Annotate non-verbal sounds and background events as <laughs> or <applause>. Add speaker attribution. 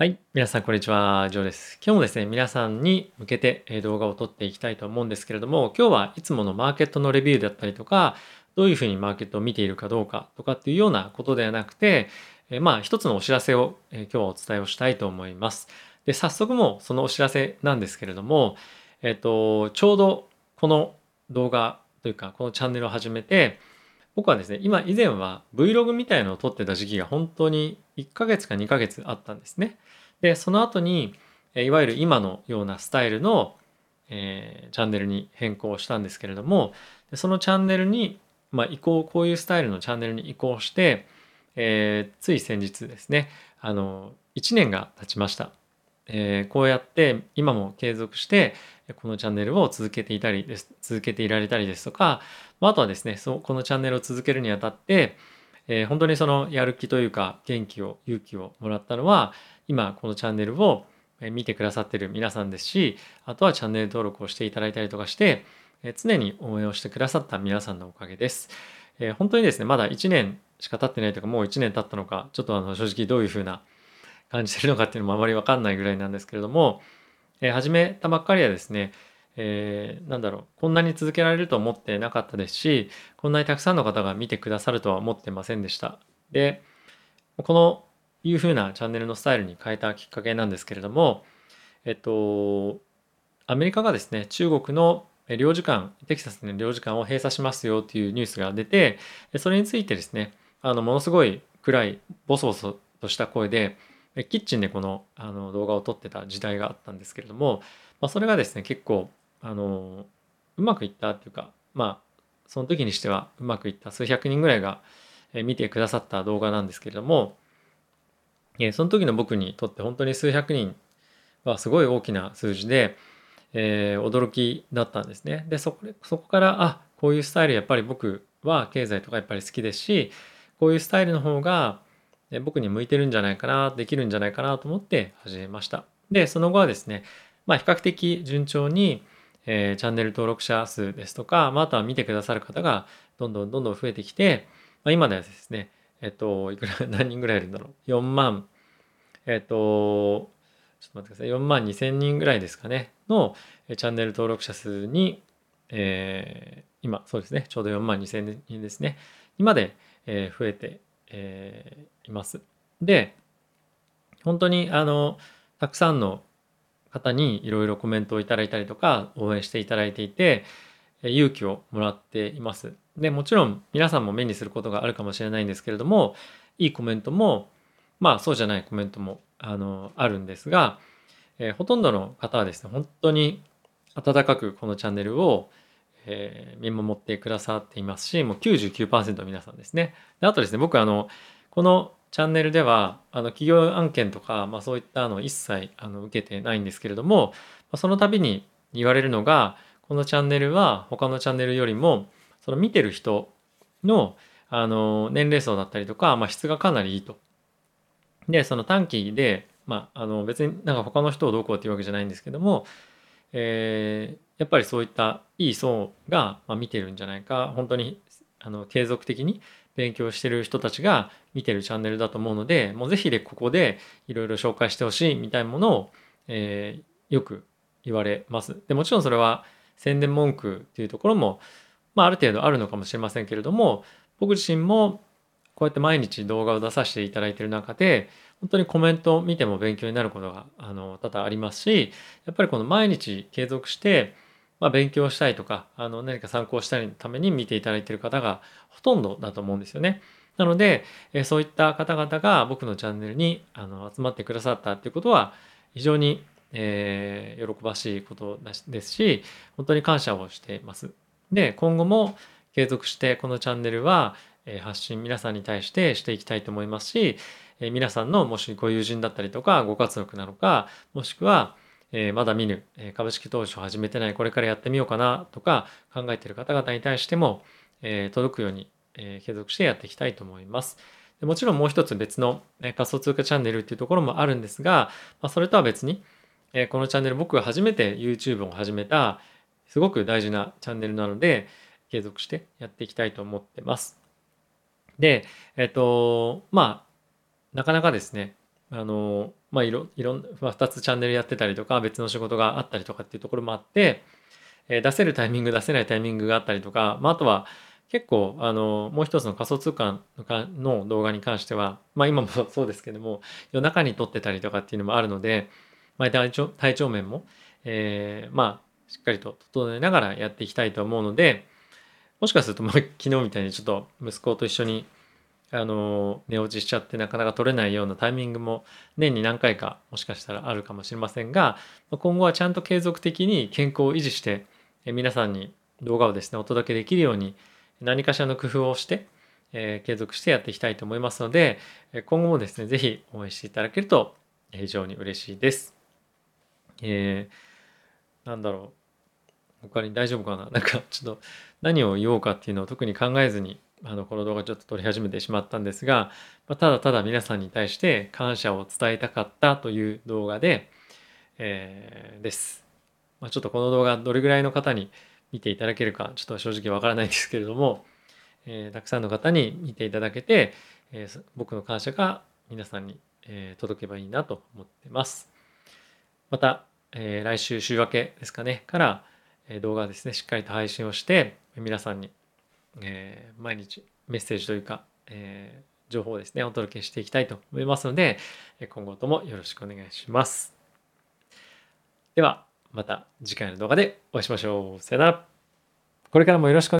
Speaker 1: はい。皆さん、こんにちは。ジョーです。今日もですね、皆さんに向けて動画を撮っていきたいと思うんですけれども、今日はいつものマーケットのレビューだったりとか、どういうふうにマーケットを見ているかどうかとかっていうようなことではなくて、えまあ、一つのお知らせを、え今日はお伝えをしたいと思います。で、早速もうそのお知らせなんですけれども、えっと、ちょうどこの動画というか、このチャンネルを始めて、僕はですね、今以前は Vlog みたいのを撮ってた時期が本当に1ヶ月か2ヶ月あったんですね。で、その後に、いわゆる今のようなスタイルの、えー、チャンネルに変更したんですけれども、そのチャンネルに、まあ、移行、こういうスタイルのチャンネルに移行して、えー、つい先日ですね、あの、1年が経ちました。え、こうやって今も継続してこのチャンネルを続けていたりです続けていられたりですとか、まあとはですねそこのチャンネルを続けるにあたって、えー、本当にそのやる気というか元気を勇気をもらったのは今このチャンネルを見てくださってる皆さんですしあとはチャンネル登録をしていただいたりとかして常に応援をしてくださった皆さんのおかげです。えー、本当にですねまだ1年しか経ってないとかもう1年経ったのかちょっとあの正直どういうふうな感じてるのかっていうのもあまり分かんないぐらいなんですけれども、えー、始めたばっかりはですね、えー、なんだろうこんなに続けられると思ってなかったですしこんなにたくさんの方が見てくださるとは思ってませんでした。でこのいう風なチャンネルのスタイルに変えたきっかけなんですけれどもえっとアメリカがですね中国の領事館テキサスの領事館を閉鎖しますよっていうニュースが出てそれについてですねあのものすごい暗いボソボソとした声でキッチンでこのあの動画を撮ってた時代があったんですけれども、まあ、それがですね結構あのうまくいったっていうかまあその時にしてはうまくいった数百人ぐらいが見てくださった動画なんですけれどもその時の僕にとって本当に数百人はすごい大きな数字で、えー、驚きだったんですね。でそこそこからあこういうスタイルやっぱり僕は経済とかやっぱり好きですしこういうスタイルの方が僕に向いてるんじゃないかなできるんじゃないかなと思って始めました。でその後はですねまあ比較的順調に、えー、チャンネル登録者数ですとか、まあ、あとは見てくださる方がどんどんどんどん増えてきて、まあ、今ではですねえっといくら <laughs> 何人ぐらいいるんだろう？4万えっとちょっと待ってください。4万2千人ぐらいですかねのチャンネル登録者数に、えー、今そうですねちょうど4万2千人ですねにまで、えー、増えてえー、います。で本当にあのたくさんの方にいろいろコメントをいただいたりとか応援していただいていて勇気をもらっています。でもちろん皆さんも目にすることがあるかもしれないんですけれどもいいコメントもまあそうじゃないコメントもあのあるんですが、えー、ほとんどの方はですね本当に温かくこのチャンネルをえー、見守ってくださっていますしもう99%皆さんですねであとですね僕あのこのチャンネルではあの企業案件とか、まあ、そういったの一切あの受けてないんですけれどもその度に言われるのがこのチャンネルは他のチャンネルよりもその見てる人のあの年齢層だったりとか、まあ、質がかなりいいと。でその短期で、まあ、あの別になんか他の人をどうこうっていうわけじゃないんですけども、えー、やっぱりそういったいい層が、ま見てるんじゃないか本当にあの継続的に勉強してる人たちが見てるチャンネルだと思うのでもうぜひでここでいろいろ紹介してほしいみたいなものを、えー、よく言われます。でもちろんそれは宣伝文句っていうところも、まあ、ある程度あるのかもしれませんけれども僕自身もこうやって毎日動画を出させていただいている中で本当にコメントを見ても勉強になることがあの多々ありますしやっぱりこの毎日継続してまあ、勉強したいとかあの何か参考したいために見ていただいている方がほとんどだと思うんですよね。なので、えそういった方々が僕のチャンネルにあの集まってくださったっていうことは非常に、えー、喜ばしいことですし本当に感謝をしています。で今後も継続してこのチャンネルは、発信皆さんに対してしていきたいと思いますし、え皆さんのもしご友人だったりとかご活力なのかもしくはえ、まだ見ぬ、え株式投資を始めてないこれからやってみようかなとか考えている方々に対しても、え、届くように、え、継続してやっていきたいと思います。でもちろんもう一つ別の、え仮想通貨チャンネルっていうところもあるんですが、まあ、それとは別に、えこのチャンネル僕が初めて YouTube を始めたすごく大事なチャンネルなので継続してやっていきたいと思ってます。で、えっ、と、まあ、なかなかですね、あの、まあ、いろ、いろん、まあ、2つチャンネルやってたりとか、別の仕事があったりとかっていうところもあって、え出せるタイミング、出せないタイミングがあったりとか、まあ、あとは、結構、あの、もう一つの仮想通貨の動画に関しては、まあ今もそうですけども、夜中に撮ってたりとかっていうのもあるので、まあ、体調体調面も、えー、まあ、しっかりと整えながらやっていきたいと思うので、もしかすると、まあ、昨日みたいにちょっと息子と一緒に、あの、寝落ちしちゃってなかなか取れないようなタイミングも年に何回かもしかしたらあるかもしれませんが、今後はちゃんと継続的に健康を維持して、皆さんに動画をですね、お届けできるように何かしらの工夫をして、えー、継続してやっていきたいと思いますので、今後もですね、ぜひ応援していただけると非常に嬉しいです。えー、なんだろう。他に大丈夫かな？<laughs> なんかちょっと何を言おうかっていうのを特に考えずにあのこの動画ちょっと撮り始めてしまったんですが、まあ、ただただ皆さんに対して感謝を伝えたかったという動画で、えー、です。まあ、ちょっとこの動画どれぐらいの方に見ていただけるかちょっと正直わからないですけれども、えー、たくさんの方に見ていただけて、えー、僕の感謝が皆さんに、えー、届けばいいなと思ってます。また、え来週週明けですかねから、動画ですねしっかりと配信をして皆さんに、え毎日メッセージというか、え情報をですねお届けしていきたいと思いますので今後ともよろしくお願いします。ではまた次回の動画でお会いしましょう。さよなら。これからもよろしく